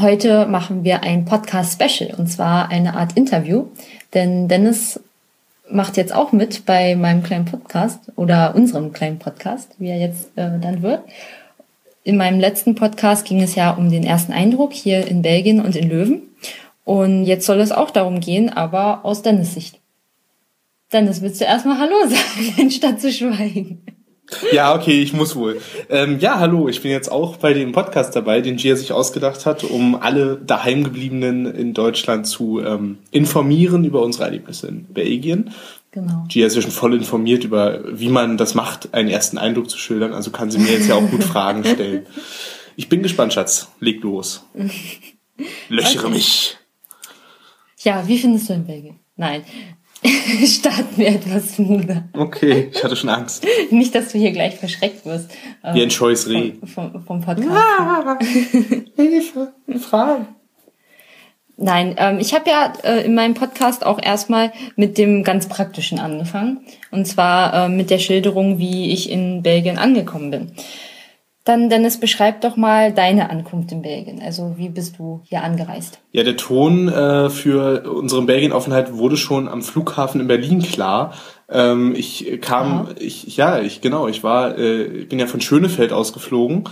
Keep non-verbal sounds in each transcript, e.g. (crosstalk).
Heute machen wir ein Podcast-Special und zwar eine Art Interview, denn Dennis macht jetzt auch mit bei meinem kleinen Podcast oder unserem kleinen Podcast, wie er jetzt äh, dann wird. In meinem letzten Podcast ging es ja um den ersten Eindruck hier in Belgien und in Löwen. Und jetzt soll es auch darum gehen, aber aus Dennis Sicht. Dennis, willst du erstmal Hallo (laughs) sagen, anstatt zu schweigen? Ja, okay, ich muss wohl. Ähm, ja, hallo, ich bin jetzt auch bei dem Podcast dabei, den Gia sich ausgedacht hat, um alle daheimgebliebenen in Deutschland zu ähm, informieren über unsere Erlebnisse in Belgien. Genau. Gia ist ja schon voll informiert über, wie man das macht, einen ersten Eindruck zu schildern, also kann sie mir jetzt ja auch gut Fragen stellen. Ich bin gespannt, Schatz. Leg los. (laughs) Löchere okay. mich. Ja, wie findest du in Belgien? Nein, (laughs) Starten wir etwas smoother. Okay, ich hatte schon Angst. (laughs) Nicht, dass du hier gleich verschreckt wirst. Wie ein scheues Reh. Vom, vom, vom Podcast. (laughs) Hilfe, Fragen. Nein, ähm, ich habe ja äh, in meinem Podcast auch erstmal mit dem ganz Praktischen angefangen. Und zwar äh, mit der Schilderung, wie ich in Belgien angekommen bin. Dann, Dennis, beschreib doch mal deine Ankunft in Belgien. Also wie bist du hier angereist? Ja, der Ton äh, für unsere Belgienaufenthalt wurde schon am Flughafen in Berlin klar. Ähm, ich kam, Aha. ich ja, ich genau, ich war, äh, bin ja von Schönefeld ausgeflogen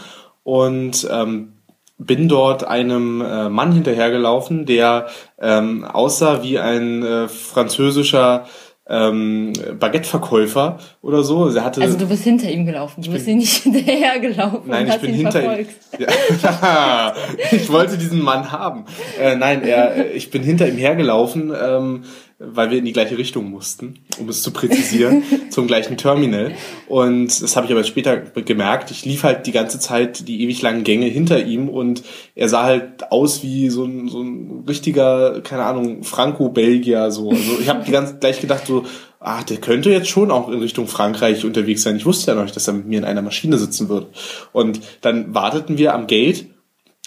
und ähm, bin dort einem äh, Mann hinterhergelaufen, der ähm, aussah wie ein äh, französischer ähm, Baguette-Verkäufer oder so. Also, hatte, also du bist hinter ihm gelaufen, du bist ihm nicht (laughs) hinterher gelaufen. Nein, ich bin hinter ihm. Ja. (laughs) ich wollte diesen Mann haben. Äh, nein, er, ich bin hinter ihm hergelaufen, ähm, weil wir in die gleiche Richtung mussten, um es zu präzisieren, (laughs) zum gleichen Terminal. Und das habe ich aber später gemerkt. Ich lief halt die ganze Zeit die ewig langen Gänge hinter ihm und er sah halt aus wie so ein, so ein richtiger, keine Ahnung, Franco-Belgier. So. Also ich habe die ganze gleich gedacht so, ah, der könnte jetzt schon auch in Richtung Frankreich unterwegs sein. Ich wusste ja noch nicht, dass er mit mir in einer Maschine sitzen wird. Und dann warteten wir am Gate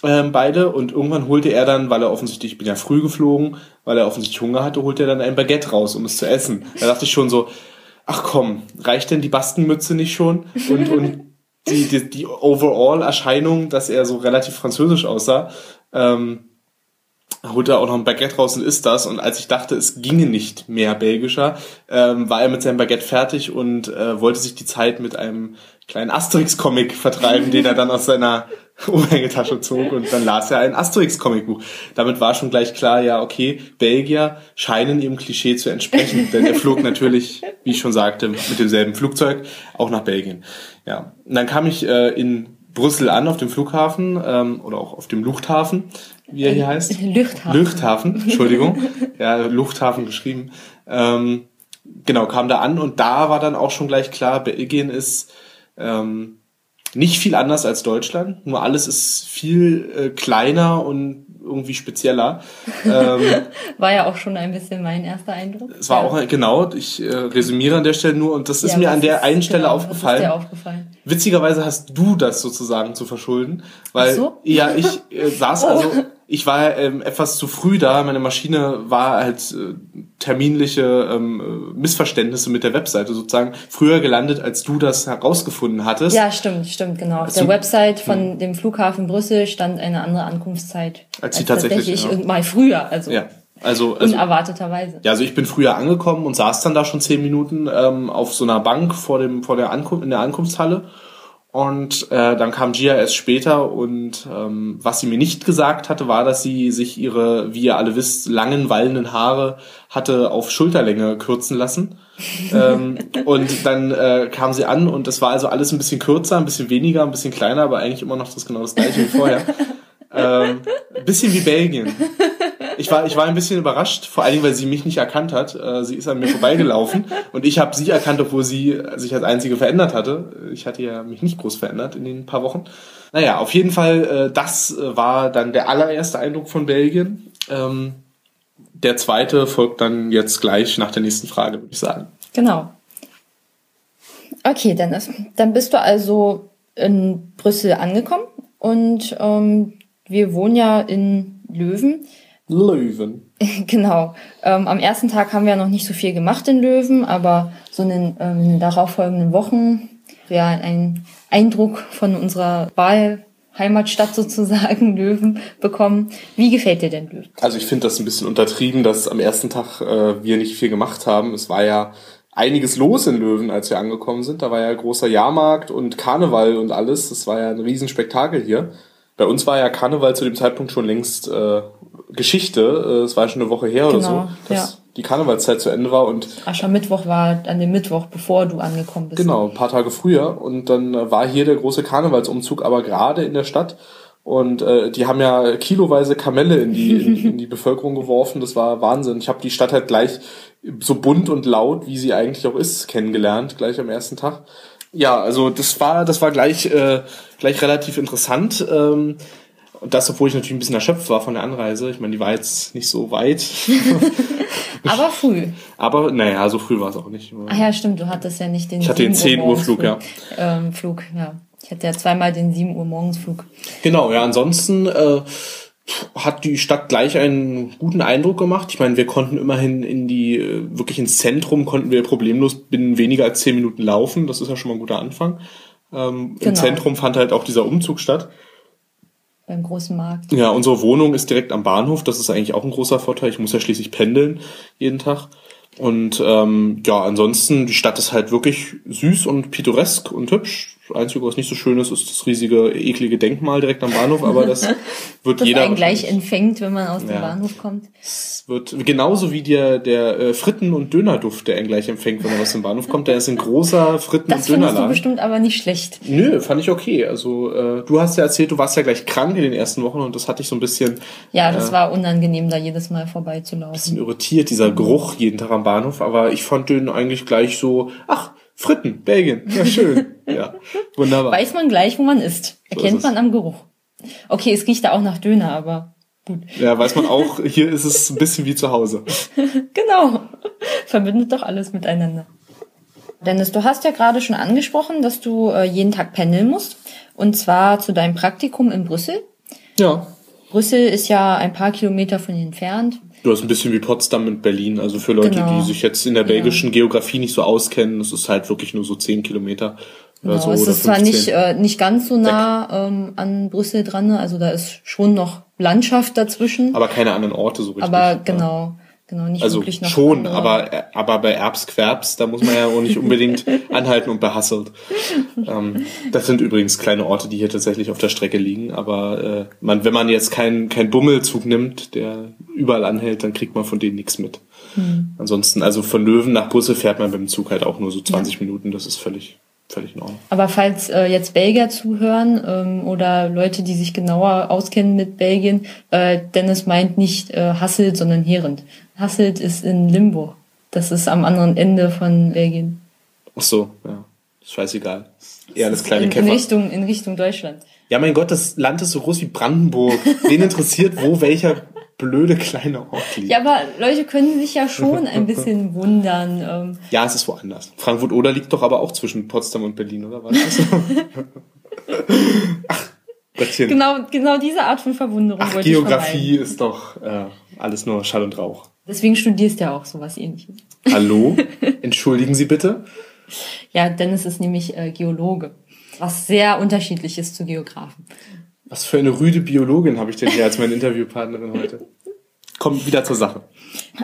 ähm, beide und irgendwann holte er dann, weil er offensichtlich, ich bin ja früh geflogen, weil er offensichtlich Hunger hatte, holte er dann ein Baguette raus, um es zu essen. Da dachte ich schon so, ach komm, reicht denn die Bastenmütze nicht schon? Und, und die, die, die Overall-Erscheinung, dass er so relativ französisch aussah, ähm, holt er auch noch ein Baguette raus und isst das. Und als ich dachte, es ginge nicht mehr belgischer, ähm, war er mit seinem Baguette fertig und äh, wollte sich die Zeit mit einem kleinen Asterix-Comic vertreiben, den er dann aus seiner (laughs) Oberhängetasche zog und dann las er ein Asterix-Comicbuch. Damit war schon gleich klar, ja, okay, Belgier scheinen ihrem Klischee zu entsprechen, denn er flog natürlich, wie ich schon sagte, mit demselben Flugzeug auch nach Belgien. Ja, und dann kam ich äh, in Brüssel an auf dem Flughafen ähm, oder auch auf dem Lufthafen, wie er hier heißt. Luchthafen. Luchthafen, Entschuldigung. (laughs) ja, Lufthafen geschrieben. Ähm, genau, kam da an und da war dann auch schon gleich klar, Belgien ist ähm, nicht viel anders als Deutschland, nur alles ist viel äh, kleiner und irgendwie spezieller. Ähm, (laughs) war ja auch schon ein bisschen mein erster Eindruck. Es war ja. auch, genau, ich äh, resümiere an der Stelle nur und das ist ja, mir an der einen Stelle genau, aufgefallen. Ist dir aufgefallen. Witzigerweise hast du das sozusagen zu verschulden, weil so? ja, ich äh, saß (laughs) oh. also ich war ähm, etwas zu früh da. Meine Maschine war halt äh, terminliche ähm, Missverständnisse mit der Webseite sozusagen früher gelandet, als du das herausgefunden hattest. Ja, stimmt, stimmt, genau. Auf der Website von hm. dem Flughafen Brüssel stand eine andere Ankunftszeit. Als sie als tatsächlich. tatsächlich ja. mal früher, also. Ja. Also, also unerwarteterweise. Ja, also ich bin früher angekommen und saß dann da schon zehn Minuten ähm, auf so einer Bank vor dem vor der Ankunft in der Ankunftshalle und äh, dann kam Gia erst später und ähm, was sie mir nicht gesagt hatte, war, dass sie sich ihre, wie ihr alle wisst, langen, wallenden Haare hatte auf Schulterlänge kürzen lassen. (laughs) ähm, und dann äh, kam sie an und das war also alles ein bisschen kürzer, ein bisschen weniger, ein bisschen kleiner, aber eigentlich immer noch das genau das gleiche wie vorher. (laughs) ähm, bisschen wie Belgien. Ich war, ich war ein bisschen überrascht, vor allen Dingen, weil sie mich nicht erkannt hat. Äh, sie ist an mir vorbeigelaufen (laughs) und ich habe sie erkannt, obwohl sie sich als Einzige verändert hatte. Ich hatte ja mich nicht groß verändert in den paar Wochen. Naja, auf jeden Fall, äh, das war dann der allererste Eindruck von Belgien. Ähm, der zweite folgt dann jetzt gleich nach der nächsten Frage, würde ich sagen. Genau. Okay, Dennis. Dann bist du also in Brüssel angekommen und ähm, wir wohnen ja in Löwen. Löwen. (laughs) Genau. Ähm, am ersten Tag haben wir noch nicht so viel gemacht in Löwen, aber so in den, ähm, darauffolgenden Wochen ja ein Eindruck von unserer Heimatstadt (laughs) sozusagen, Löwen, bekommen. Wie gefällt dir denn Löwen? Also ich finde das ein bisschen untertrieben, dass am ersten Tag äh, wir nicht viel gemacht haben. Es war ja einiges los in Löwen, als wir angekommen sind. Da war ja großer Jahrmarkt und Karneval und alles. Das war ja ein Riesenspektakel hier. Bei uns war ja Karneval zu dem Zeitpunkt schon längst äh, Geschichte. Äh, es war schon eine Woche her genau, oder so, dass ja. die Karnevalszeit zu Ende war und Aschermittwoch war an dem Mittwoch, bevor du angekommen bist. Genau, ein paar Tage früher und dann äh, war hier der große Karnevalsumzug, aber gerade in der Stadt und äh, die haben ja kiloweise Kamelle in die, in, in die (laughs) Bevölkerung geworfen. Das war Wahnsinn. Ich habe die Stadt halt gleich so bunt und laut, wie sie eigentlich auch ist, kennengelernt, gleich am ersten Tag. Ja, also das war, das war gleich, äh, gleich relativ interessant. Ähm, und das, obwohl ich natürlich ein bisschen erschöpft war von der Anreise. Ich meine, die war jetzt nicht so weit. (laughs) Aber früh. Aber naja, so früh war es auch nicht. Ach ja, stimmt, du hattest ja nicht den Ich hatte den 10 Uhr Flug, ja. Ähm, Flug, ja. Ich hatte ja zweimal den 7 Uhr morgens Flug. Genau, ja, ansonsten äh, hat die Stadt gleich einen guten Eindruck gemacht. Ich meine, wir konnten immerhin in die, äh, wirklich ins Zentrum konnten wir problemlos binnen weniger als zehn Minuten laufen. Das ist ja schon mal ein guter Anfang. Ähm, genau. Im Zentrum fand halt auch dieser Umzug statt. Beim großen Markt. Ja, unsere Wohnung ist direkt am Bahnhof. Das ist eigentlich auch ein großer Vorteil. Ich muss ja schließlich pendeln jeden Tag. Und ähm, ja, ansonsten, die Stadt ist halt wirklich süß und pittoresk und hübsch. Das Einzige, was nicht so schön ist, ist das riesige, eklige Denkmal direkt am Bahnhof, aber das (laughs) wird das jeder. einen gleich empfängt, wenn man aus dem Ja. Bahnhof kommt. Es wird genauso wie der, der äh, Fritten- und Dönerduft, der einen gleich empfängt, wenn er aus dem Bahnhof kommt. Der ist ein großer Fritten- Das und findest du Dönerladen. bestimmt aber nicht schlecht. Nö, fand ich okay. Also äh, du hast ja erzählt, du warst ja gleich krank in den ersten Wochen und das hatte ich so ein bisschen, Ja, das äh, war unangenehm, da jedes Mal bisschen vorbeizulaufen. irritiert, dieser Geruch jeden Tag am Bahnhof. Aber ich fand den eigentlich gleich so, ach, Fritten, Belgien, ja schön. ja, wunderbar. Weiß man gleich, wo man ist. So Erkennt es. man am Geruch. Okay, es riecht da auch nach Döner, aber gut. Ja, weiß man auch, hier ist es ein bisschen wie zu Hause. (laughs) Genau. Verbindet doch alles miteinander. Dennis, du hast ja gerade schon angesprochen, dass du äh, jeden Tag pendeln musst. Und zwar zu deinem Praktikum in Brüssel. Ja. Brüssel ist ja ein paar Kilometer von hier entfernt. Du hast ein bisschen wie Potsdam und Berlin. Also für Leute, Genau. die sich jetzt in der belgischen Geografie nicht so auskennen, das ist halt wirklich nur so 10 Kilometer oder Genau, so. es ist zwar 15. nicht, äh, nicht ganz so nah ähm, an Brüssel dran, also da ist schon noch Landschaft dazwischen. aber keine anderen Orte so richtig. Aber Ja. Genau, nicht Also wirklich noch schon, andere. aber, aber bei Erbsquerbs, da muss man ja auch nicht unbedingt (laughs) anhalten und behasselt. Ähm, das sind übrigens kleine Orte, die hier tatsächlich auf der Strecke liegen. Aber äh, man, wenn man jetzt keinen kein Bummelzug nimmt, der überall anhält, dann kriegt man von denen nichts mit. Hm. Ansonsten, also von Löwen nach Brüssel fährt man mit dem Zug halt auch nur so 20 Minuten. Das ist völlig, völlig in Ordnung. Aber falls äh, jetzt Belgier zuhören ähm, oder Leute, die sich genauer auskennen mit Belgien, äh, Dennis meint nicht äh, Hasselt, sondern Herend. Hasselt ist in Limburg. Das ist am anderen Ende von Belgien. Ach so, ja. Ist scheißegal. Eher alles kleine in, in. Richtung in Richtung Deutschland. Ja, mein Gott, das Land ist so groß wie Brandenburg. Wen (laughs) interessiert, wo welcher blöde kleine Ort liegt? Ja, aber Leute können sich ja schon ein bisschen (laughs) wundern. Ähm, Ja, es ist woanders. Frankfurt-Oder liegt doch aber auch zwischen Potsdam und Berlin, oder was? (laughs) Ach, Gottchen. genau, genau diese Art von Verwunderung Ach, wollte Geografie ich ist doch äh, alles nur Schall und Rauch. Deswegen studierst du ja auch sowas ähnliches. Hallo? (laughs) Entschuldigen Sie bitte? Ja, Dennis ist nämlich äh, Geologe. Was sehr unterschiedlich ist zu Geografen. Was für eine rüde Biologin habe ich denn hier als meine Interviewpartnerin heute? Kommt wieder zur Sache.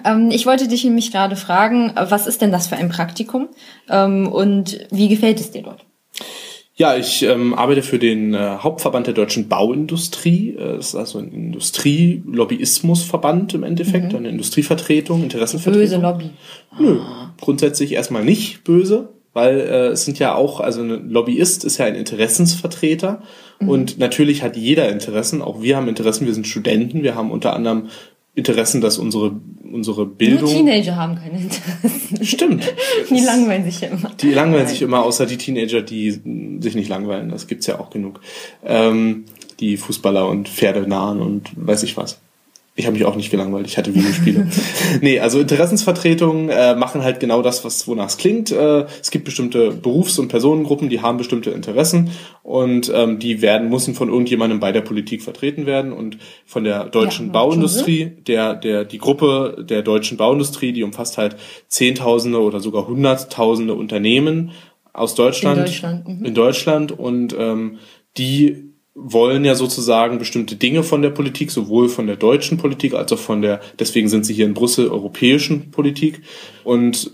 Ähm, ich wollte dich nämlich gerade fragen, was ist denn das für ein Praktikum ähm, und wie gefällt es dir dort? Ja, ich ähm, arbeite für den äh, Hauptverband der deutschen Bauindustrie. Äh, das ist also ein Industrielobbyismusverband im Endeffekt, eine Industrievertretung, Interessenvertretung. Böse Lobby. Nö, grundsätzlich erstmal nicht böse, weil äh, es sind ja auch, also ein Lobbyist ist ja ein Interessensvertreter und natürlich hat jeder Interessen, auch wir haben Interessen, wir sind Studenten, wir haben unter anderem Interessen, dass unsere, unsere Nur Bildung... Teenager haben keine Interessen. Stimmt. (laughs) Die langweilen sich ja immer. Die langweilen sich immer, außer die Teenager, die sich nicht langweilen. Das gibt's ja auch genug. Ähm, die Fußballer und Pferde nahen und weiß ich was. Ich habe mich auch nicht gelangweilt, ich hatte Videospiele. (laughs) nee, also Interessensvertretungen äh, machen halt genau das, was wonach es klingt. Äh, es gibt bestimmte Berufs- und Personengruppen, die haben bestimmte Interessen und ähm, die werden, müssen von irgendjemandem bei der Politik vertreten werden und von der deutschen Ja, Bauindustrie, der, der, die Gruppe der deutschen Bauindustrie, die umfasst halt Zehntausende oder sogar Hunderttausende Unternehmen aus Deutschland. In Deutschland, mhm. In Deutschland und ähm, die wollen ja sozusagen bestimmte Dinge von der Politik, sowohl von der deutschen Politik als auch von der, deswegen sind sie hier in Brüssel, europäischen Politik. Und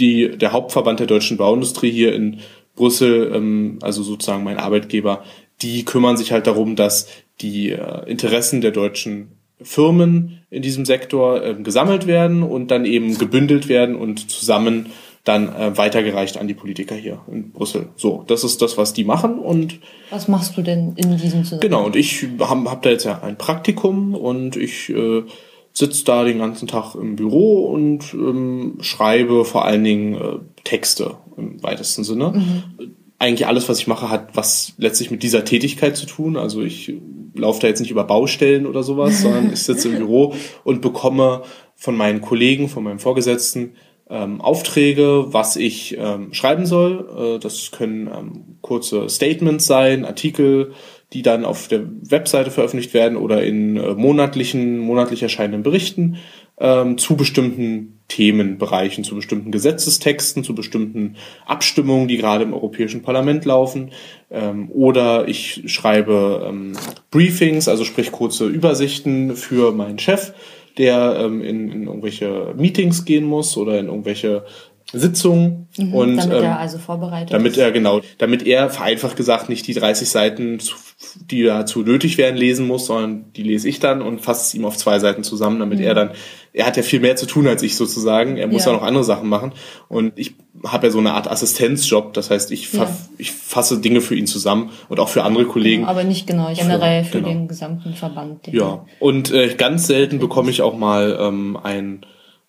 die, der Hauptverband der deutschen Bauindustrie hier in Brüssel, ähm, also sozusagen mein Arbeitgeber, die kümmern sich halt darum, dass die äh, Interessen der deutschen Firmen in diesem Sektor äh, gesammelt werden und dann eben gebündelt werden und zusammen dann äh, weitergereicht an die Politiker hier in Brüssel. So, das ist das, was die machen und was machst du denn in diesem Zusammenhang? Genau, und ich habe hab da jetzt ja ein Praktikum und ich äh, sitze da den ganzen Tag im Büro und ähm, schreibe vor allen Dingen äh, Texte im weitesten Sinne. Mhm. Eigentlich alles, was ich mache, hat was letztlich mit dieser Tätigkeit zu tun. Also ich laufe da jetzt nicht über Baustellen oder sowas, sondern (laughs) ich sitze im Büro und bekomme von meinen Kollegen, von meinem Vorgesetzten ähm, Aufträge, was ich ähm, schreiben soll. Äh, das können ähm, kurze Statements sein, Artikel, die dann auf der Webseite veröffentlicht werden oder in äh, monatlichen, monatlich erscheinenden Berichten ähm, zu bestimmten Themenbereichen, zu bestimmten Gesetzestexten, zu bestimmten Abstimmungen, die gerade im Europäischen Parlament laufen. Ähm, oder ich schreibe ähm, Briefings, also sprich kurze Übersichten für meinen Chef der ähm, in, in irgendwelche Meetings gehen muss oder in irgendwelche Sitzungen mhm, und damit ähm, er also vorbereitet damit er genau damit er vereinfacht gesagt nicht die 30 Seiten die dazu nötig wären lesen muss sondern die lese ich dann und fasse es ihm auf zwei Seiten zusammen damit mhm. er dann er hat ja viel mehr zu tun als ich sozusagen er muss ja, ja noch andere Sachen machen und ich habe ja so eine Art Assistenzjob das heißt ich ja. ich fasse Dinge für ihn zusammen und auch für andere Kollegen genau, aber nicht genau generell für, für genau. den gesamten Verband ja und äh, ganz selten bekomme ich auch mal ähm, ein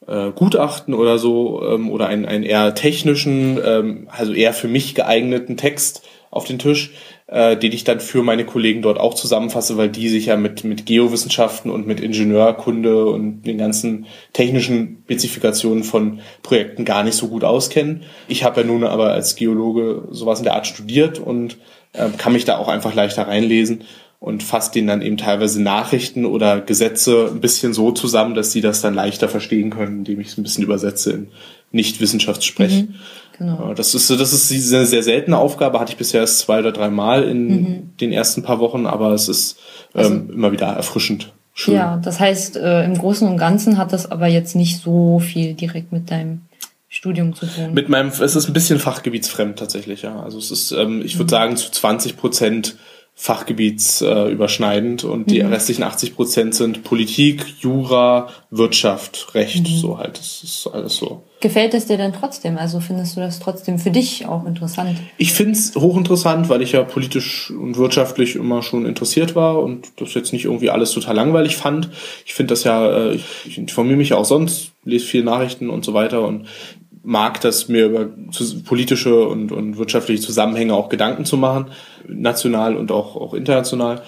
äh, Gutachten oder so ähm, oder einen, einen eher technischen, ähm, also eher für mich geeigneten Text auf den Tisch, äh, den ich dann für meine Kollegen dort auch zusammenfasse, weil die sich ja mit, mit Geowissenschaften und mit Ingenieurkunde und den ganzen technischen Spezifikationen von Projekten gar nicht so gut auskennen. Ich habe ja nun aber als Geologe sowas in der Art studiert und äh, kann mich da auch einfach leichter reinlesen und fasst denen dann eben teilweise Nachrichten oder Gesetze ein bisschen so zusammen, dass sie das dann leichter verstehen können, indem ich es ein bisschen übersetze in Nicht-Wissenschaftssprech. Mhm, genau. Das ist, das ist eine sehr seltene Aufgabe, hatte ich bisher erst zwei oder drei Mal in mhm. den ersten paar Wochen, aber es ist ähm, also, immer wieder erfrischend. Schön. Ja, das heißt, äh, im Großen und Ganzen hat das aber jetzt nicht so viel direkt mit deinem Studium zu tun. Mit meinem, es ist ein bisschen fachgebietsfremd tatsächlich, ja. Also es ist, ähm, ich würde mhm. sagen, zu 20 Prozent fachgebietsüberschneidend äh, und die mhm. restlichen 80 Prozent sind Politik, Jura, Wirtschaft, Recht, mhm. so halt. Das ist alles so. Gefällt es dir denn trotzdem? Also findest du das trotzdem für dich auch interessant? Ich finde es hochinteressant, weil ich ja politisch und wirtschaftlich immer schon interessiert war und das jetzt nicht irgendwie alles total langweilig fand. Ich finde das ja, äh, ich informiere mich ja auch sonst, lese viele Nachrichten und so weiter und mag das, mir über politische und, und wirtschaftliche Zusammenhänge auch Gedanken zu machen, national und auch, auch international.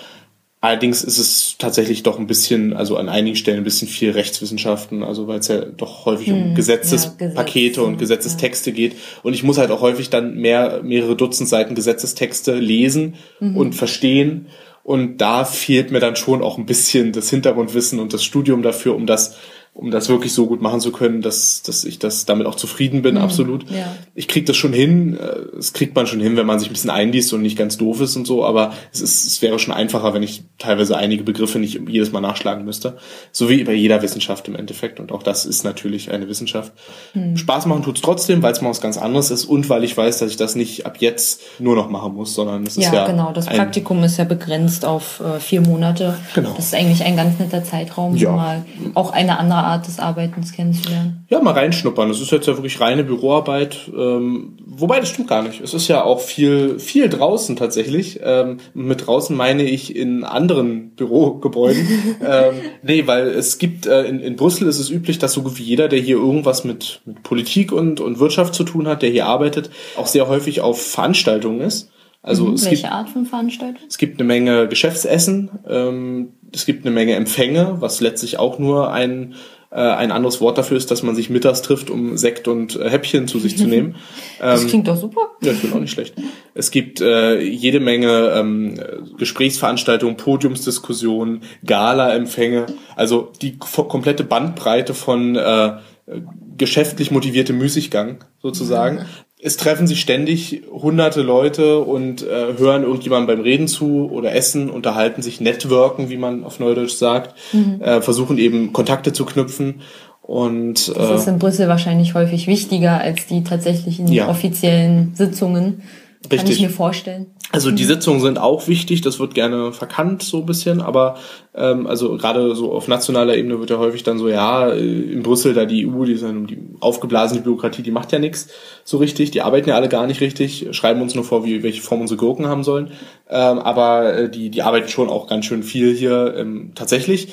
Allerdings ist es tatsächlich doch ein bisschen, also an einigen Stellen ein bisschen viel Rechtswissenschaften, also weil es ja doch häufig hm, um Gesetzespakete ja, und Gesetzestexte ja. geht. Und ich muss halt auch häufig dann mehr, mehrere Dutzend Seiten Gesetzestexte lesen mhm. und verstehen. Und da fehlt mir dann schon auch ein bisschen das Hintergrundwissen und das Studium dafür, um das um das wirklich so gut machen zu können, dass, dass ich das damit auch zufrieden bin, mhm, absolut. Ja. Ich krieg das schon hin, äh, es kriegt man schon hin, wenn man sich ein bisschen einliest und nicht ganz doof ist und so, aber es, ist, es wäre schon einfacher, wenn ich teilweise einige Begriffe nicht jedes Mal nachschlagen müsste. So wie bei jeder Wissenschaft im Endeffekt. Und auch das ist natürlich eine Wissenschaft. Mhm. Spaß machen tut's trotzdem, weil es mal was ganz anderes ist und weil ich weiß, dass ich das nicht ab jetzt nur noch machen muss, sondern es ja, ist ja. genau. Das Praktikum ist ja begrenzt auf äh, vier Monate. Genau. Das ist eigentlich ein ganz netter Zeitraum, ja. mal auch eine andere Art des Arbeitens kennenzulernen. Ja, mal reinschnuppern. Das ist jetzt ja wirklich reine Büroarbeit. Ähm, wobei, das stimmt gar nicht. Es ist ja auch viel, viel draußen tatsächlich. Ähm, mit draußen meine ich in anderen Bürogebäuden. (laughs) ähm, nee, weil es gibt, äh, in, in Brüssel ist es üblich, dass so gut wie jeder, der hier irgendwas mit, mit Politik und, und Wirtschaft zu tun hat, der hier arbeitet, auch sehr häufig auf Veranstaltungen ist. Also mhm, es welche gibt, Art von Veranstaltung? Es gibt eine Menge Geschäftsessen, ähm, es gibt eine Menge Empfänge, was letztlich auch nur ein ein anderes Wort dafür ist, dass man sich mittags trifft, um Sekt und äh, Häppchen zu sich zu (laughs) nehmen. das ähm, klingt doch super. Ja, ich bin auch nicht schlecht. Es gibt äh, jede Menge ähm, Gesprächsveranstaltungen, Podiumsdiskussionen, Gala-Empfänge, also die komplette Bandbreite von äh, geschäftlich motivierte Müßiggang sozusagen. Es treffen sich ständig hunderte Leute und äh, hören irgendjemandem beim Reden zu oder essen, unterhalten sich, networken, wie man auf Neudeutsch sagt, mhm. äh, versuchen eben Kontakte zu knüpfen. Und, äh, das ist in Brüssel wahrscheinlich häufig wichtiger als die tatsächlichen ja. offiziellen Sitzungen. Richtig. Kann ich mir vorstellen. Also die mhm. Sitzungen sind auch wichtig, das wird gerne verkannt so ein bisschen, aber ähm, also gerade so auf nationaler Ebene wird ja häufig dann so, ja, äh, in Brüssel da die EU, die ist dann die aufgeblasene Bürokratie, die macht ja nichts so richtig, die arbeiten ja alle gar nicht richtig, schreiben uns nur vor, wie welche Form unsere Gurken haben sollen, ähm, aber äh, die die arbeiten schon auch ganz schön viel hier ähm, tatsächlich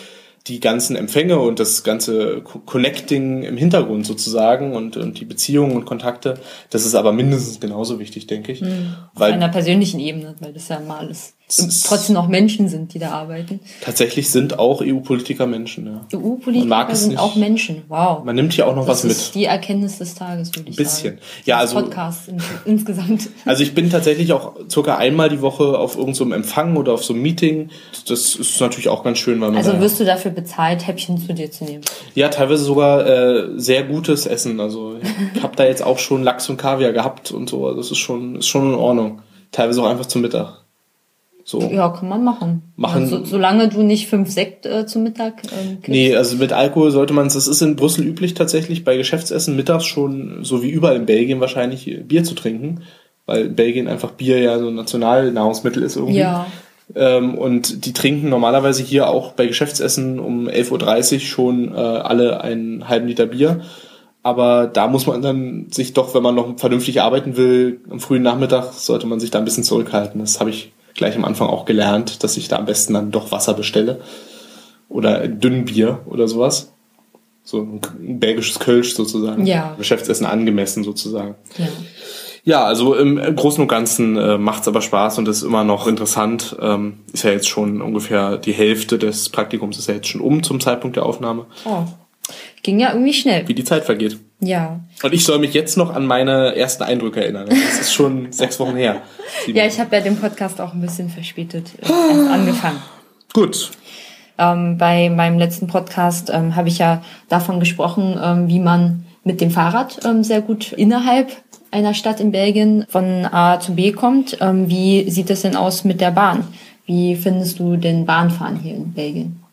die ganzen Empfänge und das ganze Connecting im Hintergrund sozusagen und, und die Beziehungen und Kontakte, das ist aber mindestens genauso wichtig, denke ich. Mhm. Auf weil, einer persönlichen Ebene, weil das ja mal alles trotzdem noch Menschen sind, die da arbeiten. Tatsächlich sind auch EU-Politiker Menschen, ja. EU-Politiker sind nicht. auch Menschen, wow. Man nimmt hier auch noch das was ist mit. die Erkenntnis des Tages, würde ich Ein bisschen. sagen. Ja, also. Podcast in, insgesamt. (laughs) Also ich bin tatsächlich auch circa einmal die Woche auf irgendeinem so Empfang oder auf so einem Meeting. Das ist natürlich auch ganz schön, weil man. Also wirst du dafür bezahlt, Häppchen zu dir zu nehmen? Ja, teilweise sogar äh, sehr gutes Essen. Also ich habe da jetzt auch schon Lachs und Kaviar gehabt und so. Also das ist schon, ist schon in Ordnung. Teilweise auch einfach zum Mittag. So. Ja, kann man machen. machen also, solange du nicht fünf Sekt äh, zum Mittag ähm, kippst. Nee, also mit Alkohol sollte man es, das ist in Brüssel üblich tatsächlich bei Geschäftsessen mittags schon, so wie überall in Belgien wahrscheinlich, Bier zu trinken. Weil in Belgien einfach Bier ja so ein Nationalnahrungsmittel ist irgendwie. Ja. Ähm, und die trinken normalerweise hier auch bei Geschäftsessen um 11.30 Uhr schon äh, alle einen halben Liter Bier. Aber da muss man dann sich doch, wenn man noch vernünftig arbeiten will, am frühen Nachmittag sollte man sich da ein bisschen zurückhalten. Das habe ich gleich am Anfang auch gelernt, dass ich da am besten dann doch Wasser bestelle. Oder Dünnbier oder sowas. So ein belgisches Kölsch sozusagen. Ja. Geschäftsessen angemessen sozusagen. Ja. Ja, also im Großen und Ganzen äh, macht's aber Spaß und ist immer noch interessant. Ähm, ist ja jetzt schon ungefähr die Hälfte des Praktikums ist ja jetzt schon um zum Zeitpunkt der Aufnahme. Oh. Ging ja irgendwie schnell. Wie die Zeit vergeht. Ja. Und ich soll mich jetzt noch an meine ersten Eindrücke erinnern. Das ist schon (laughs) sechs Wochen her. ja, ich habe ja den Podcast auch ein bisschen verspätet (gasps) erst angefangen. Gut. Ähm, bei meinem letzten Podcast ähm, habe ich ja davon gesprochen, ähm, wie man mit dem Fahrrad ähm, sehr gut innerhalb einer Stadt in Belgien von A zu B kommt. Ähm, wie sieht es denn aus mit der Bahn? Wie findest du den Bahnfahren hier in Belgien?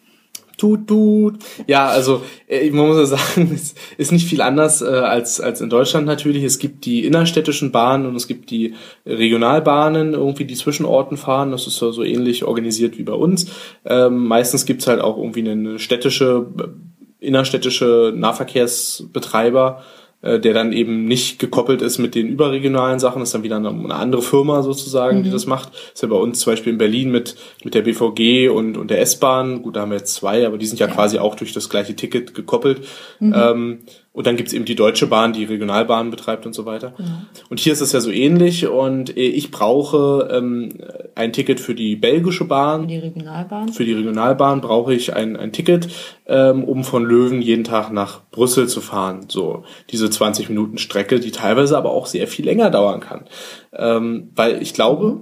Tut, tut. Ja, also äh, man muss ja sagen, (laughs) es ist nicht viel anders äh, als, als in Deutschland natürlich. Es gibt die innerstädtischen Bahnen und es gibt die Regionalbahnen, irgendwie die Zwischenorten fahren. Das ist so, so ähnlich organisiert wie bei uns. Ähm, meistens gibt's halt auch irgendwie eine städtische, äh, innerstädtische Nahverkehrsbetreiber, der dann eben nicht gekoppelt ist mit den überregionalen Sachen. Das ist dann wieder eine, eine andere Firma sozusagen, mhm. die das macht. Das ist ja bei uns zum Beispiel in Berlin mit, mit der BVG und, und der S-Bahn. Gut, da haben wir jetzt zwei, aber die sind ja, ja. quasi auch durch das gleiche Ticket gekoppelt. Mhm. Ähm, und dann gibt's eben die Deutsche Bahn, die Regionalbahn betreibt und so weiter. Ja. Und hier ist es ja so ähnlich und ich brauche ähm, ein Ticket für die belgische Bahn. Für die Regionalbahn. Für die Regionalbahn brauche ich ein, ein Ticket, ähm, um von Löwen jeden Tag nach Brüssel zu fahren. So diese 20 Minuten Strecke, die teilweise aber auch sehr viel länger dauern kann. Ähm, weil ich glaube,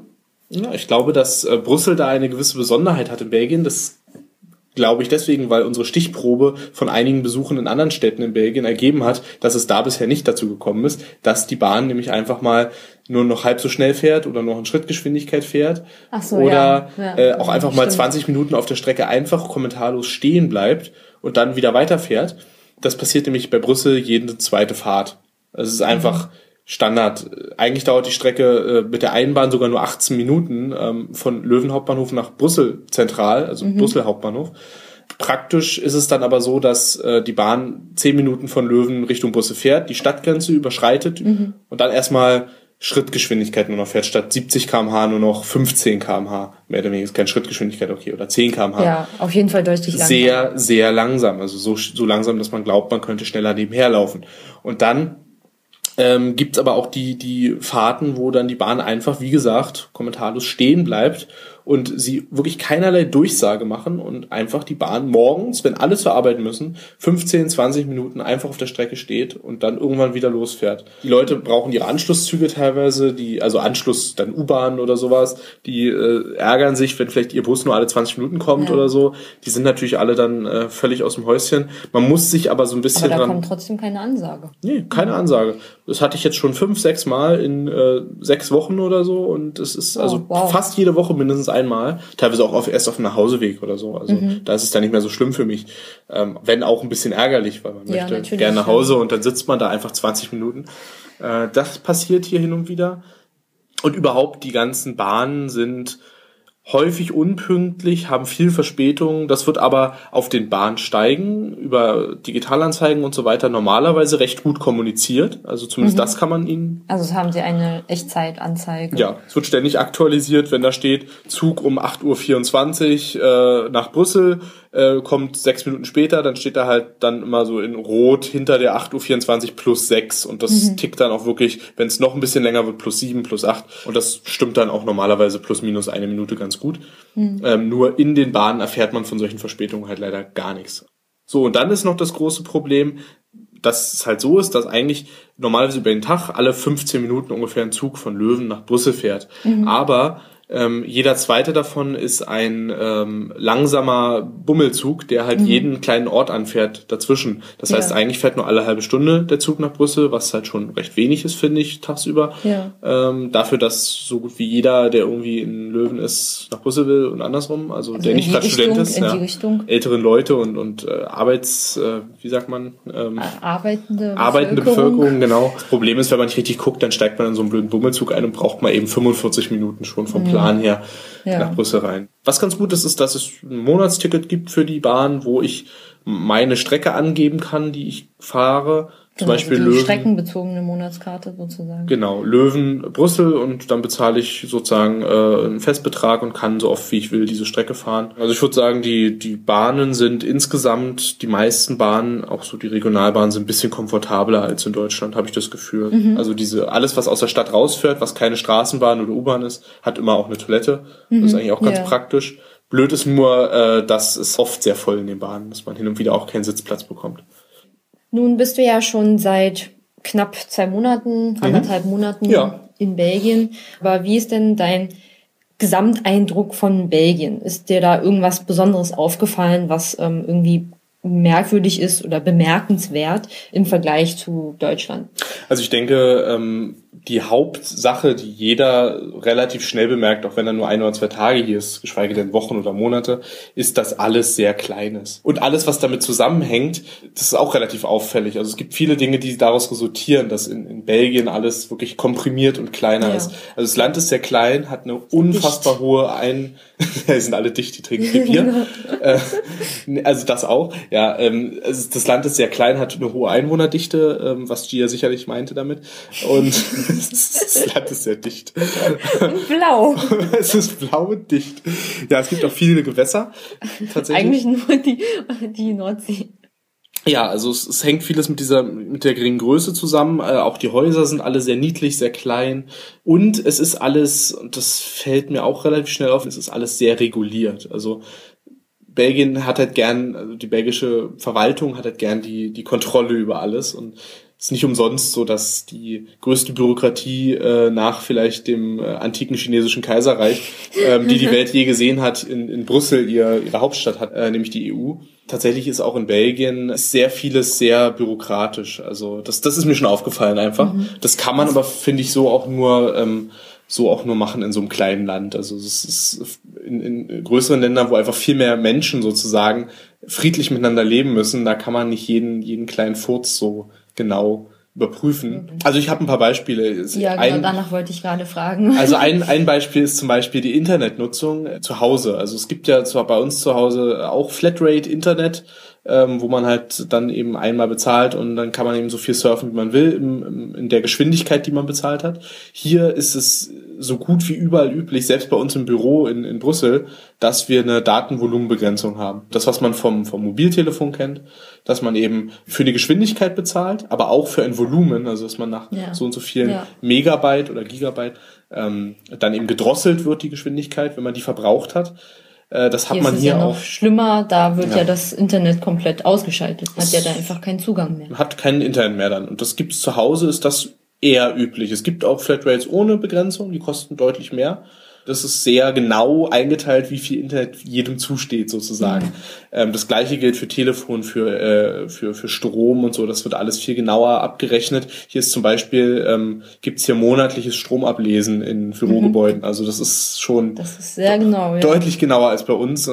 ja, ich glaube, dass äh, Brüssel da eine gewisse Besonderheit hat in Belgien. Das glaube ich deswegen, weil unsere Stichprobe von einigen Besuchen in anderen Städten in Belgien ergeben hat, dass es da bisher nicht dazu gekommen ist, dass die Bahn nämlich einfach mal nur noch halb so schnell fährt oder noch in Schrittgeschwindigkeit fährt Ach so, oder ja. Ja, äh, auch einfach mal 20 Minuten auf der Strecke einfach kommentarlos stehen bleibt und dann wieder weiterfährt. Das passiert nämlich bei Brüssel jede zweite Fahrt. Also es ist einfach mhm Standard. Eigentlich dauert die Strecke äh, mit der Einbahn sogar nur 18 Minuten ähm, von Löwen Hauptbahnhof nach Brüssel zentral, also mhm. Brüssel Hauptbahnhof. Praktisch ist es dann aber so, dass äh, die Bahn 10 Minuten von Löwen Richtung Brüssel fährt, die Stadtgrenze überschreitet mhm. und dann erstmal Schrittgeschwindigkeit nur noch fährt, statt 70 kmh nur noch 15 kmh. Mehr oder weniger ist keine Schrittgeschwindigkeit, okay, oder 10 kmh. Ja, auf jeden Fall deutlich langsam. Sehr, sehr langsam. Also so, so langsam, dass man glaubt, man könnte schneller nebenher laufen. Und dann ähm, Gibt aber auch die, die Fahrten, wo dann die Bahn einfach, wie gesagt, kommentarlos stehen bleibt und sie wirklich keinerlei Durchsage machen und einfach die Bahn morgens, wenn alle zur Arbeit müssen, 15, 20 Minuten einfach auf der Strecke steht und dann irgendwann wieder losfährt. Die Leute brauchen ihre Anschlusszüge teilweise, die, also Anschluss, dann U-Bahn oder sowas, die äh, ärgern sich, wenn vielleicht ihr Bus nur alle 20 Minuten kommt ja. oder so. Die sind natürlich alle dann äh, völlig aus dem Häuschen. Man muss sich aber so ein bisschen aber da dran... kommt trotzdem keine Ansage. Nee, keine Ansage. Das hatte ich jetzt schon fünf, sechs Mal in äh, sechs Wochen oder so und es ist oh, also wow. fast jede Woche mindestens einmal, teilweise auch auf, erst auf dem Nachhauseweg oder so. Also mhm. da ist es dann nicht mehr so schlimm für mich. Ähm, wenn auch ein bisschen ärgerlich, weil man ja, möchte gerne nach Hause und dann sitzt man da einfach 20 Minuten. Äh, das passiert hier hin und wieder. Und überhaupt die ganzen Bahnen sind häufig unpünktlich, haben viel Verspätung. Das wird aber auf den Bahnsteigen über Digitalanzeigen und so weiter normalerweise recht gut kommuniziert. Also zumindest mhm. das kann man ihnen. Also haben sie eine Echtzeitanzeige. Ja, es wird ständig aktualisiert, wenn da steht Zug um 8.24 Uhr äh, nach Brüssel äh, kommt sechs Minuten später, dann steht da halt dann immer so in Rot hinter der 8.24 Uhr plus sechs und das mhm. tickt dann auch wirklich, wenn es noch ein bisschen länger wird, plus sieben, plus acht und das stimmt dann auch normalerweise plus minus eine Minute ganz gut. Mhm. Ähm, nur in den Bahnen erfährt man von solchen Verspätungen halt leider gar nichts. So, und dann ist noch das große Problem, dass es halt so ist, dass eigentlich normalerweise über den Tag alle 15 Minuten ungefähr ein Zug von Löwen nach Brüssel fährt. Mhm. Aber ähm, jeder zweite davon ist ein ähm, langsamer Bummelzug, der halt mhm. jeden kleinen Ort anfährt dazwischen. Das ja. heißt, eigentlich fährt nur alle halbe Stunde der Zug nach Brüssel, was halt schon recht wenig ist, finde ich, tagsüber. Ja. Ähm, dafür, dass so gut wie jeder, der irgendwie in Löwen ist, nach Brüssel will und andersrum, also, also der nicht gerade Student ist, ja, älteren Leute und, und äh, Arbeits, äh, wie sagt man? Ähm, arbeitende, arbeitende Bevölkerung. Bevölkerung, genau. Das Problem ist, wenn man nicht richtig guckt, dann steigt man in so einen blöden Bummelzug ein und braucht mal eben 45 Minuten schon vom Plan. Plan her ja. nach Brüssel rein. Was ganz gut ist, ist, dass es ein Monatsticket gibt für die Bahn, wo ich meine Strecke angeben kann, die ich fahre zum Beispiel also Löwen. Streckenbezogene Monatskarte sozusagen. Genau, Löwen Brüssel und dann bezahle ich sozusagen äh, einen Festbetrag und kann so oft wie ich will diese Strecke fahren. Also ich würde sagen, die, die Bahnen sind insgesamt, die meisten Bahnen, auch so die Regionalbahnen, sind ein bisschen komfortabler als in Deutschland, habe ich das Gefühl. Mhm. Also diese, alles, was aus der Stadt rausfährt, was keine Straßenbahn oder U-Bahn ist, hat immer auch eine Toilette. Mhm. Das ist eigentlich auch ganz ja. praktisch. Blöd ist nur, äh, dass es oft sehr voll in den Bahnen, dass man hin und wieder auch keinen Sitzplatz bekommt. Nun bist du ja schon seit knapp zwei Monaten, mhm. anderthalb Monaten ja. in Belgien. Aber wie ist denn dein Gesamteindruck von Belgien? Ist dir da irgendwas Besonderes aufgefallen, was ähm, irgendwie merkwürdig ist oder bemerkenswert im Vergleich zu Deutschland? Also ich denke, ähm, die Hauptsache, die jeder relativ schnell bemerkt, auch wenn er nur ein oder zwei Tage hier ist, geschweige denn Wochen oder Monate, ist, dass alles sehr klein ist. Und alles, was damit zusammenhängt, das ist auch relativ auffällig. Also es gibt viele Dinge, die daraus resultieren, dass in, in Belgien alles wirklich komprimiert und kleiner ja. ist. Also das Land ist sehr klein, hat eine unfassbar dicht. hohe Ein... (laughs) die sind alle dicht, die trinken viel Bier. äh, also das auch. Ja, ähm, also das Land ist sehr klein, hat eine hohe Einwohnerdichte, ähm, was Gia sicherlich meinte damit. Und (laughs) das Land ist sehr dicht. Blau. (laughs) es ist blau und dicht. Ja, es gibt auch viele Gewässer. Tatsächlich. Eigentlich nur die, die Nordsee. Ja, also es, es hängt vieles mit dieser, mit der geringen Größe zusammen. Äh, auch die Häuser sind alle sehr niedlich, sehr klein. Und es ist alles, und das fällt mir auch relativ schnell auf, es ist alles sehr reguliert. Also Belgien hat halt gern, also die belgische Verwaltung hat halt gern die, die Kontrolle über alles und ist nicht umsonst so, dass die größte Bürokratie äh, nach vielleicht dem äh, antiken chinesischen Kaiserreich, ähm, die die Welt je gesehen hat, in, in Brüssel ihr, ihre Hauptstadt hat, äh, nämlich die EU. Tatsächlich ist auch in Belgien sehr vieles sehr bürokratisch. Also das, das ist mir schon aufgefallen einfach. Mhm. Das kann man aber, finde ich, so auch nur ähm, so auch nur machen in so einem kleinen Land. Also es ist in, in größeren Ländern, wo einfach viel mehr Menschen sozusagen friedlich miteinander leben müssen, da kann man nicht jeden, jeden kleinen Furz so genau überprüfen. Mhm. Also ich habe ein paar Beispiele. Ja, genau, ein, danach wollte ich gerade fragen. Also ein, (laughs) ein Beispiel ist zum Beispiel die Internetnutzung zu Hause. Also es gibt ja zwar bei uns zu Hause auch Flatrate Internet, ähm, wo man halt dann eben einmal bezahlt und dann kann man eben so viel surfen, wie man will, im, im, in der Geschwindigkeit, die man bezahlt hat. Hier ist es so gut wie überall üblich, selbst bei uns im Büro in, in Brüssel, dass wir eine Datenvolumenbegrenzung haben. Das, was man vom, vom Mobiltelefon kennt, dass man eben für die Geschwindigkeit bezahlt, aber auch für ein Volumen, also dass man nach ja. so und so vielen ja. Megabyte oder Gigabyte ähm, dann eben gedrosselt wird, die Geschwindigkeit, wenn man die verbraucht hat. Äh, das hat hier man ist hier ja noch auch. Schlimmer, da wird ja. ja. das Internet komplett ausgeschaltet. Man hat ja da einfach keinen Zugang mehr. Hat kein Internet mehr dann. Und das gibt's zu Hause, ist das eher üblich. Es gibt auch Flatrates ohne Begrenzung, die kosten deutlich mehr. Das ist sehr genau eingeteilt, wie viel Internet jedem zusteht sozusagen. Mhm. Ähm, das gleiche gilt für Telefon, für, äh, für, für Strom und so. Das wird alles viel genauer abgerechnet. Hier ist zum Beispiel, ähm, gibt hier monatliches Stromablesen in Bürogebäuden. Mhm. Also das ist schon das ist sehr genau, ja. deutlich genauer als bei uns.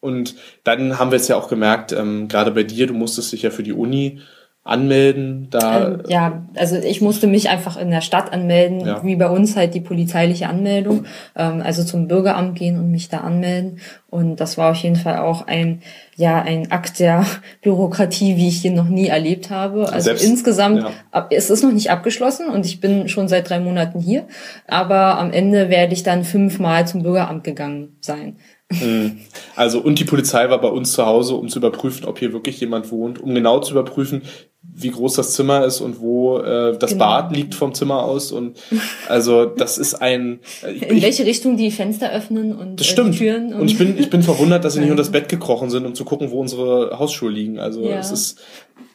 Und dann haben wir es ja auch gemerkt, ähm, gerade bei dir, du musstest dich ja für die Uni anmelden? Da ähm, ja, also ich musste mich einfach in der Stadt anmelden, ja. wie bei uns halt die polizeiliche Anmeldung, ähm, also zum Bürgeramt gehen und mich da anmelden. Und das war auf jeden Fall auch ein ja ein Akt der (laughs) Bürokratie, wie ich ihn noch nie erlebt habe. Also Selbst, insgesamt, ja. es ist noch nicht abgeschlossen und ich bin schon seit drei Monaten hier, aber am Ende werde ich dann fünfmal zum Bürgeramt gegangen sein. Mhm. Also, und die Polizei war bei uns zu Hause, um zu überprüfen, ob hier wirklich jemand wohnt, um genau zu überprüfen, wie groß das Zimmer ist und wo äh, das genau. Bad liegt vom Zimmer aus. Und also das ist ein. Äh, ich, In welche Richtung die Fenster öffnen und das stimmt. Äh, Türen. Und, und ich bin, ich bin verwundert, dass sie nicht (laughs) unter das Bett gekrochen sind, um zu gucken, wo unsere Hausschuhe liegen. Also ja. es ist.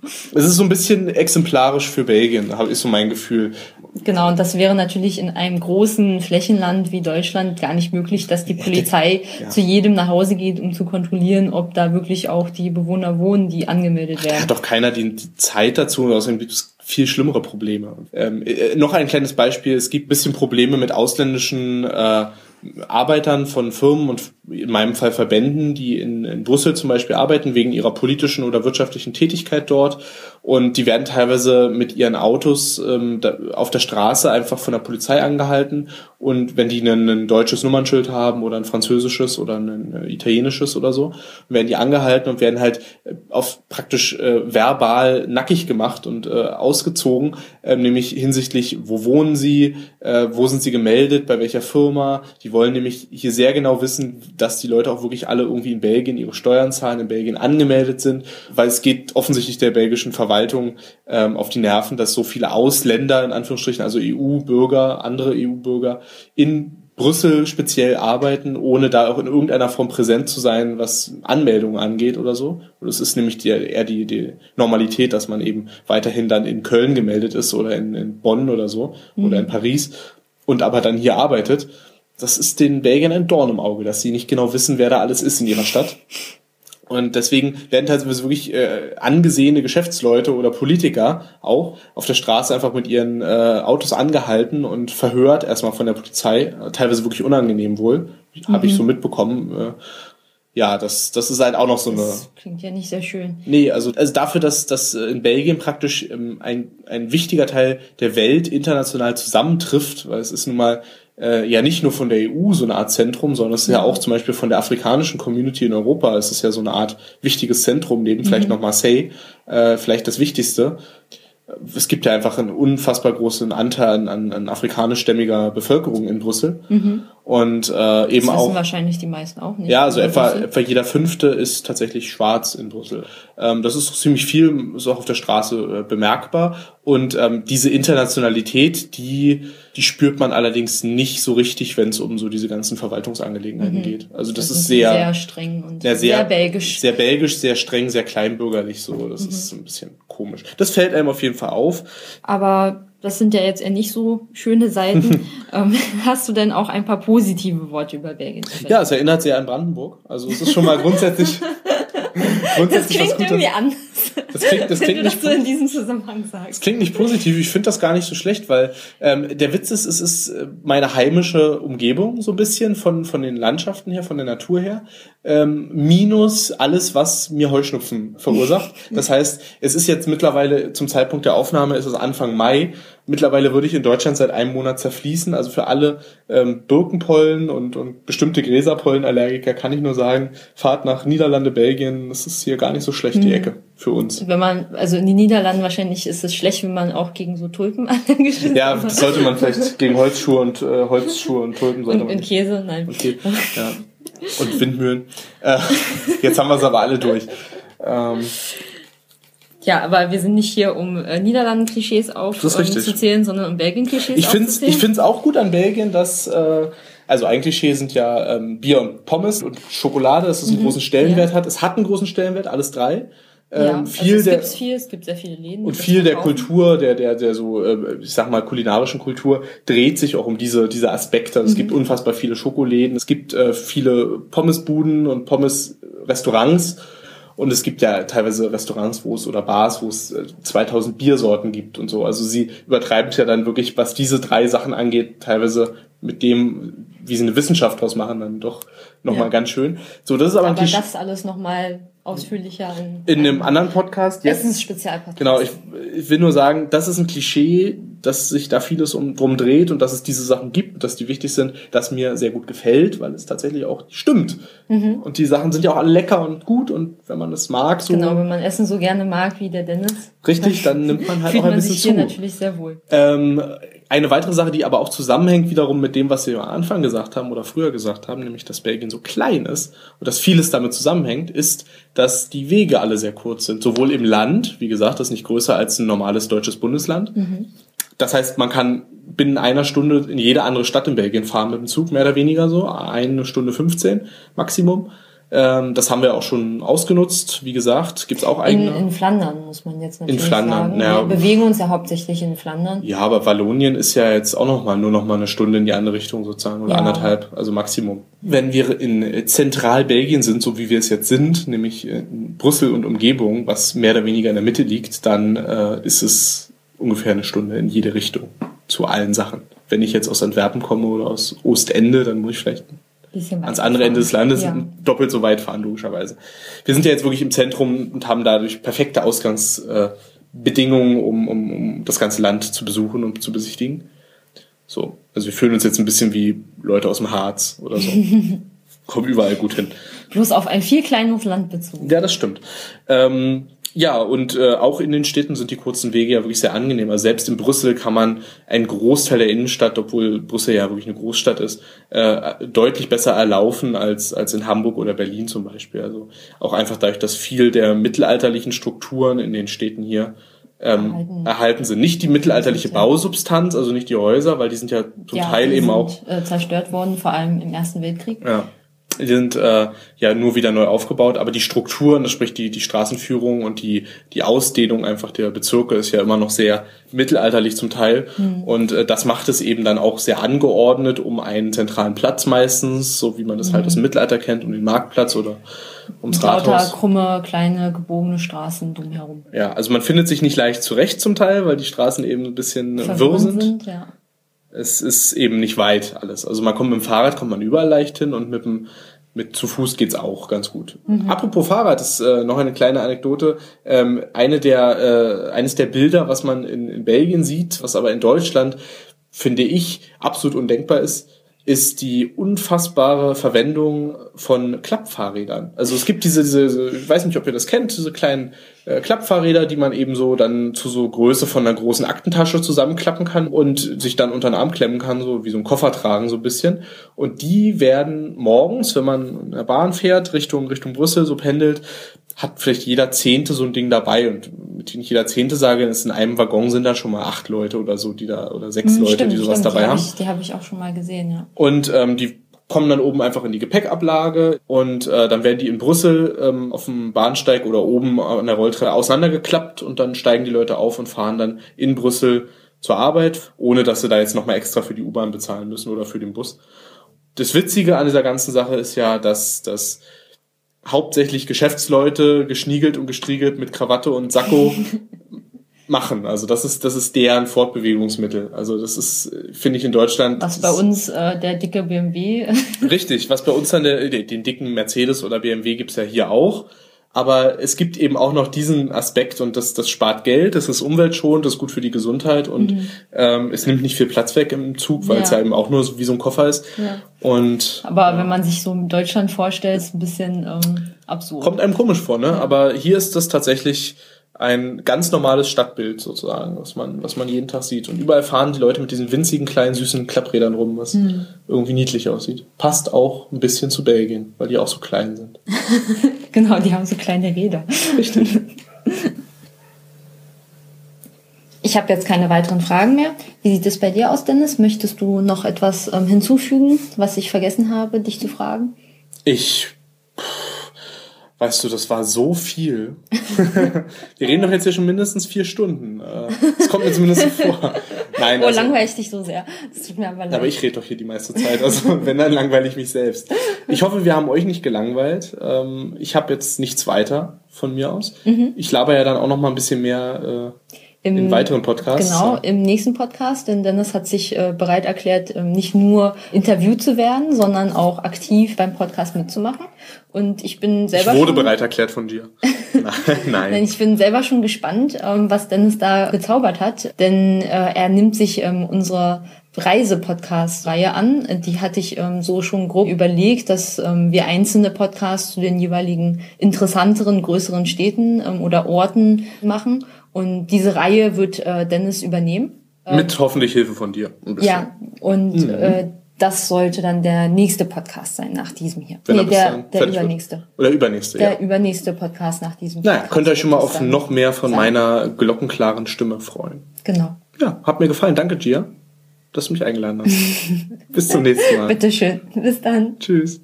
Es ist so ein bisschen exemplarisch für Belgien, ich so mein Gefühl. Genau, und das wäre natürlich in einem großen Flächenland wie Deutschland gar nicht möglich, dass die Polizei ja. zu jedem nach Hause geht, um zu kontrollieren, ob da wirklich auch die Bewohner wohnen, die angemeldet werden. Hat doch keiner die, die Zeit dazu, außerdem gibt es viel schlimmere Probleme. Ähm, äh, noch ein kleines Beispiel, es gibt bisschen Probleme mit ausländischen äh, Arbeitern von Firmen und in meinem Fall Verbänden, die in, in Brüssel zum Beispiel arbeiten, wegen ihrer politischen oder wirtschaftlichen Tätigkeit dort. Und die werden teilweise mit ihren Autos ähm, da, auf der Straße einfach von der Polizei angehalten. Und wenn die ein, ein deutsches Nummernschild haben oder ein französisches oder ein, ein italienisches oder so, werden die angehalten und werden halt äh, auf praktisch äh, verbal nackig gemacht und äh, ausgezogen, äh, nämlich hinsichtlich, wo wohnen sie, äh, wo sind sie gemeldet, bei welcher Firma. Die wollen nämlich hier sehr genau wissen, dass die Leute auch wirklich alle irgendwie in Belgien ihre Steuern zahlen, in Belgien angemeldet sind, weil es geht offensichtlich der belgischen Verwaltung ähm, auf die Nerven, dass so viele Ausländer, in Anführungsstrichen, also EU-Bürger, andere EU-Bürger in Brüssel speziell arbeiten, ohne da auch in irgendeiner Form präsent zu sein, was Anmeldungen angeht oder so. Und es ist nämlich die, eher die, die Normalität, dass man eben weiterhin dann in Köln gemeldet ist oder in, in Bonn oder so mhm. oder in Paris und aber dann hier arbeitet das ist den Belgiern ein Dorn im Auge, dass sie nicht genau wissen, wer da alles ist in ihrer Stadt. Und deswegen werden teilweise wirklich äh, angesehene Geschäftsleute oder Politiker auch auf der Straße einfach mit ihren äh, Autos angehalten und verhört, erstmal von der Polizei, teilweise wirklich unangenehm wohl, mhm. habe ich so mitbekommen. Äh, ja, das, das ist halt auch noch so eine. Das klingt ja nicht sehr schön. Nee, also, also dafür, dass, dass in Belgien praktisch ähm, ein, ein wichtiger Teil der Welt international zusammentrifft, weil es ist nun mal äh, ja nicht nur von der EU so eine Art Zentrum, sondern es ist ja. ja auch zum Beispiel von der afrikanischen Community in Europa. Es ist ja so eine Art wichtiges Zentrum, neben mhm. vielleicht noch Marseille, äh, vielleicht das Wichtigste es gibt ja einfach einen unfassbar großen Anteil an, an afrikanischstämmiger Bevölkerung in Brüssel. Mhm. Und äh, eben das wissen wahrscheinlich die meisten auch nicht. Ja, also etwa, etwa jeder Fünfte ist tatsächlich schwarz in Brüssel. Ähm, das ist ziemlich viel, ist auch auf der Straße äh, bemerkbar. Und ähm, diese Internationalität, die, die spürt man allerdings nicht so richtig, wenn es um so diese ganzen Verwaltungsangelegenheiten mhm. geht. Also das, das ist sehr, sehr streng und sehr, sehr, belgisch. Sehr belgisch, sehr streng, sehr kleinbürgerlich so. Das mhm. ist ein bisschen komisch. Das fällt einem auf jeden Fall auf. Aber das sind ja jetzt eher nicht so schöne Seiten. (laughs) ähm, hast du denn auch ein paar positive Worte über Belgien? Ja, es erinnert sehr an Brandenburg. Also es ist schon mal grundsätzlich, (laughs) grundsätzlich das klingt irgendwie anders. Das klingt, das klingt (laughs) nicht, so in diesem Zusammenhang sagst. Das klingt nicht positiv. Ich finde das gar nicht so schlecht, weil ähm, der Witz ist, es ist äh, meine heimische Umgebung so ein bisschen von von den Landschaften her, von der Natur her. Ähm, minus alles, was mir Heuschnupfen verursacht. (laughs) Das heißt, es ist jetzt mittlerweile zum Zeitpunkt der Aufnahme, ist es Anfang Mai. Mittlerweile würde ich in Deutschland seit einem Monat zerfließen. Also für alle ähm, Birkenpollen und, und bestimmte Gräserpollenallergiker kann ich nur sagen, fahrt nach Niederlande, Belgien. Das ist hier gar nicht so schlecht, die mhm. Ecke für uns. Wenn man, also in den Niederlanden wahrscheinlich ist es schlecht, wenn man auch gegen so Tulpen (laughs) allergisch ist. Ja, das sollte man vielleicht gegen Holzschuhe und äh, Holzschuhe und Tulpen sollte und, man. Und Käse, nein. Okay, ja (laughs) und Windmühlen. Äh, jetzt haben wir es aber alle durch. Ähm, ja, aber wir sind nicht hier, um äh, Niederlanden-Klischees aufzuzählen, sondern um Belgien-Klischees ich find's, Ich finde es auch gut an Belgien, dass, äh, also ein Klischee sind ja ähm, Bier und Pommes und Schokolade, dass es einen mhm, großen Stellenwert ja. hat. Es hat einen großen Stellenwert, alles drei. Ähm, ja, viel also es der, viel, es gibt sehr viele Läden. Und viel der Kultur, der, der, der so, äh, ich sag mal, kulinarischen Kultur dreht sich auch um diese, diese Aspekte. Also mhm. Es gibt unfassbar viele Schokoläden, es gibt äh, viele Pommesbuden und Pommesrestaurants. Und es gibt ja teilweise Restaurants, wo es oder Bars, wo es 2000 äh, Biersorten gibt und so. Also sie übertreibt ja dann wirklich, was diese drei Sachen angeht, teilweise mit dem, wie sie eine Wissenschaft draus machen, dann doch nochmal ja. ganz schön. So, das ist aber, aber das alles nochmal ausführlicher in, in einem anderen Podcast. Jetzt. Das ist ein Spezialpodcast. Genau, ich, ich will nur sagen, das ist ein Klischee, dass sich da vieles um, drum dreht und dass es diese Sachen gibt, dass die wichtig sind, das mir sehr gut gefällt, weil es tatsächlich auch stimmt. Mhm. Und die Sachen sind ja auch alle lecker und gut und wenn man es mag, so. Genau, wenn man Essen so gerne mag wie der Dennis. Richtig, dann nimmt man halt auch ein bisschen zu. Fühlt man sich hier natürlich sehr wohl. Ähm, eine weitere Sache, die aber auch zusammenhängt wiederum mit dem, was wir am Anfang gesagt haben oder früher gesagt haben, nämlich dass Belgien so klein ist und dass vieles damit zusammenhängt, ist, dass die Wege alle sehr kurz sind. Sowohl im Land, wie gesagt, das ist nicht größer als ein normales deutsches Bundesland. Mhm. Das heißt, man kann binnen einer Stunde in jede andere Stadt in Belgien fahren mit dem Zug, mehr oder weniger so, eine Stunde 15 Maximum. Ähm, das haben wir auch schon ausgenutzt. Wie gesagt, gibt's auch eigene. In, in Flandern muss man jetzt natürlich in Flandern, sagen. Ja. Wir bewegen uns ja hauptsächlich in Flandern. Ja, aber Wallonien ist ja jetzt auch noch mal nur noch mal eine Stunde in die andere Richtung sozusagen oder ja. anderthalb, also Maximum. Wenn wir in Zentralbelgien sind, so wie wir es jetzt sind, nämlich in Brüssel und Umgebung, was mehr oder weniger in der Mitte liegt, dann äh, ist es ungefähr eine Stunde in jede Richtung zu allen Sachen. Wenn ich jetzt aus Antwerpen komme oder aus Ostende, dann muss ich vielleicht ans andere Ende des Landes ja. doppelt so weit fahren, logischerweise. Wir sind ja jetzt wirklich im Zentrum und haben dadurch perfekte Ausgangsbedingungen, um, um, um das ganze Land zu besuchen und zu besichtigen. So, also wir fühlen uns jetzt ein bisschen wie Leute aus dem Harz oder so. (laughs) Kommen überall gut hin. Bloß auf ein viel kleineres Land bezogen. Ja, das stimmt. Ähm, ja, und äh, auch in den Städten sind die kurzen Wege ja wirklich sehr angenehm. Also selbst in Brüssel kann man einen Großteil der Innenstadt, obwohl Brüssel ja wirklich eine Großstadt ist, äh, deutlich besser erlaufen als, als in Hamburg oder Berlin zum Beispiel. Also auch einfach dadurch, dass viel der mittelalterlichen Strukturen in den Städten hier ähm, erhalten. erhalten sind. Nicht die mittelalterliche Bausubstanz, also nicht die Häuser, weil die sind ja zum ja, Teil eben sind, auch äh, zerstört worden, vor allem im Ersten Weltkrieg. Ja die sind äh, ja nur wieder neu aufgebaut, aber die Strukturen, das sprich die, die Straßenführung und die, die Ausdehnung einfach der Bezirke ist ja immer noch sehr mittelalterlich zum Teil. Mhm. Und äh, das macht es eben dann auch sehr angeordnet um einen zentralen Platz meistens, so wie man das mhm. halt aus dem Mittelalter kennt, um den Marktplatz oder ums Lauter Rathaus. krumme, kleine, gebogene Straßen drumherum. Ja, also man findet sich nicht leicht zurecht zum Teil, weil die Straßen eben ein bisschen wirr sind. sind ja es ist eben nicht weit alles. Also man kommt mit dem Fahrrad, kommt man überall leicht hin und mit dem mit zu Fuß geht's auch ganz gut. Mhm. Apropos Fahrrad, ist äh, noch eine kleine Anekdote. Ähm, eine der, äh, eines der Bilder, was man in, in Belgien sieht, was aber in Deutschland, finde ich, absolut undenkbar ist, ist die unfassbare Verwendung von Klappfahrrädern. Also es gibt diese, diese, ich weiß nicht, ob ihr das kennt, diese kleinen äh, Klappfahrräder, die man eben so dann zu so Größe von einer großen Aktentasche zusammenklappen kann und sich dann unter den Arm klemmen kann, so wie so ein Koffer tragen so ein bisschen. Und die werden morgens, wenn man in der Bahn fährt, Richtung, Richtung Brüssel so pendelt, hat vielleicht jeder Zehnte so ein Ding dabei und mit nicht jeder Zehnte sage, ist in einem Waggon sind da schon mal acht Leute oder so, die da oder sechs hm, Leute, stimmt, die sowas stimmt, dabei die haben. Hab ich, die habe ich auch schon mal gesehen, ja. Und ähm, die kommen dann oben einfach in die Gepäckablage und äh, dann werden die in Brüssel ähm, auf dem Bahnsteig oder oben an der Rolltreppe auseinandergeklappt und dann steigen die Leute auf und fahren dann in Brüssel zur Arbeit, ohne dass sie da jetzt nochmal extra für die U-Bahn bezahlen müssen oder für den Bus. Das Witzige an dieser ganzen Sache ist ja, dass, dass hauptsächlich Geschäftsleute, geschniegelt und gestriegelt mit Krawatte und Sakko (laughs) machen. Also das ist, das ist deren Fortbewegungsmittel. Also das ist, finde ich, in Deutschland. Was bei uns äh, der dicke BMW. Richtig, was bei uns dann der, den dicken Mercedes oder BMW gibt's ja hier auch. Aber es gibt eben auch noch diesen Aspekt und das, das spart Geld, das ist umweltschonend, das ist gut für die Gesundheit und mhm. ähm, es nimmt nicht viel Platz weg im Zug, weil ja. es ja eben auch nur so wie so ein Koffer ist. Ja. Und, Aber ja. wenn man sich so in Deutschland vorstellt, ist ein bisschen ähm, absurd. Kommt einem komisch vor, ne? Aber hier ist das tatsächlich ein ganz normales Stadtbild sozusagen, was man, was man jeden Tag sieht. Und überall fahren die Leute mit diesen winzigen, kleinen, süßen Klapprädern rum, was hm. irgendwie niedlich aussieht. Passt auch ein bisschen zu Belgien, weil die auch so klein sind. (laughs) genau, die haben so kleine Räder. Richtig. (laughs) Ich habe jetzt keine weiteren Fragen mehr. Wie sieht es bei dir aus, Dennis? Möchtest du noch etwas ähm, hinzufügen, was ich vergessen habe, dich zu fragen? Ich Weißt du, das war so viel. (laughs) Wir reden doch jetzt hier schon mindestens vier Stunden. Das kommt mir zumindest so vor. Nein, oh, also, langweile ich dich so sehr. Das tut mir aber leid. Aber ich rede doch hier die meiste Zeit. Also (laughs) wenn, dann langweile ich mich selbst. Ich hoffe, wir haben euch nicht gelangweilt. Ähm, ich habe jetzt nichts weiter von mir aus. Mhm. Ich laber ja dann auch noch mal ein bisschen mehr äh, im, in weiteren Podcasts. Genau, im nächsten Podcast, denn Dennis hat sich äh, bereit erklärt, ähm, nicht nur interviewt zu werden, sondern auch aktiv beim Podcast mitzumachen. Und ich bin selber. Ich wurde schon, bereit erklärt von dir. (laughs) (laughs) Nein. Ich bin selber schon gespannt, ähm, was Dennis da gezaubert hat, denn äh, er nimmt sich ähm, unsere Reise-Podcast-Reihe an. Die hatte ich ähm, so schon grob überlegt, dass ähm, wir einzelne Podcasts zu den jeweiligen interessanteren, größeren Städten ähm, oder Orten machen. Und diese Reihe wird äh, Dennis übernehmen. Mit hoffentlich Hilfe von dir. Ja, und mhm. äh, das sollte dann der nächste Podcast sein nach diesem hier. Wenn nee, der, der übernächste. Wird. Oder übernächste, der ja. Der übernächste Podcast nach diesem Naja, könnt ihr euch schon mal auf noch mehr von sein. meiner glockenklaren Stimme freuen. Genau. Ja, hat mir gefallen. Danke, Gia, dass du mich eingeladen hast. (laughs) Bis zum nächsten Mal. Bitteschön. Bis dann. Tschüss.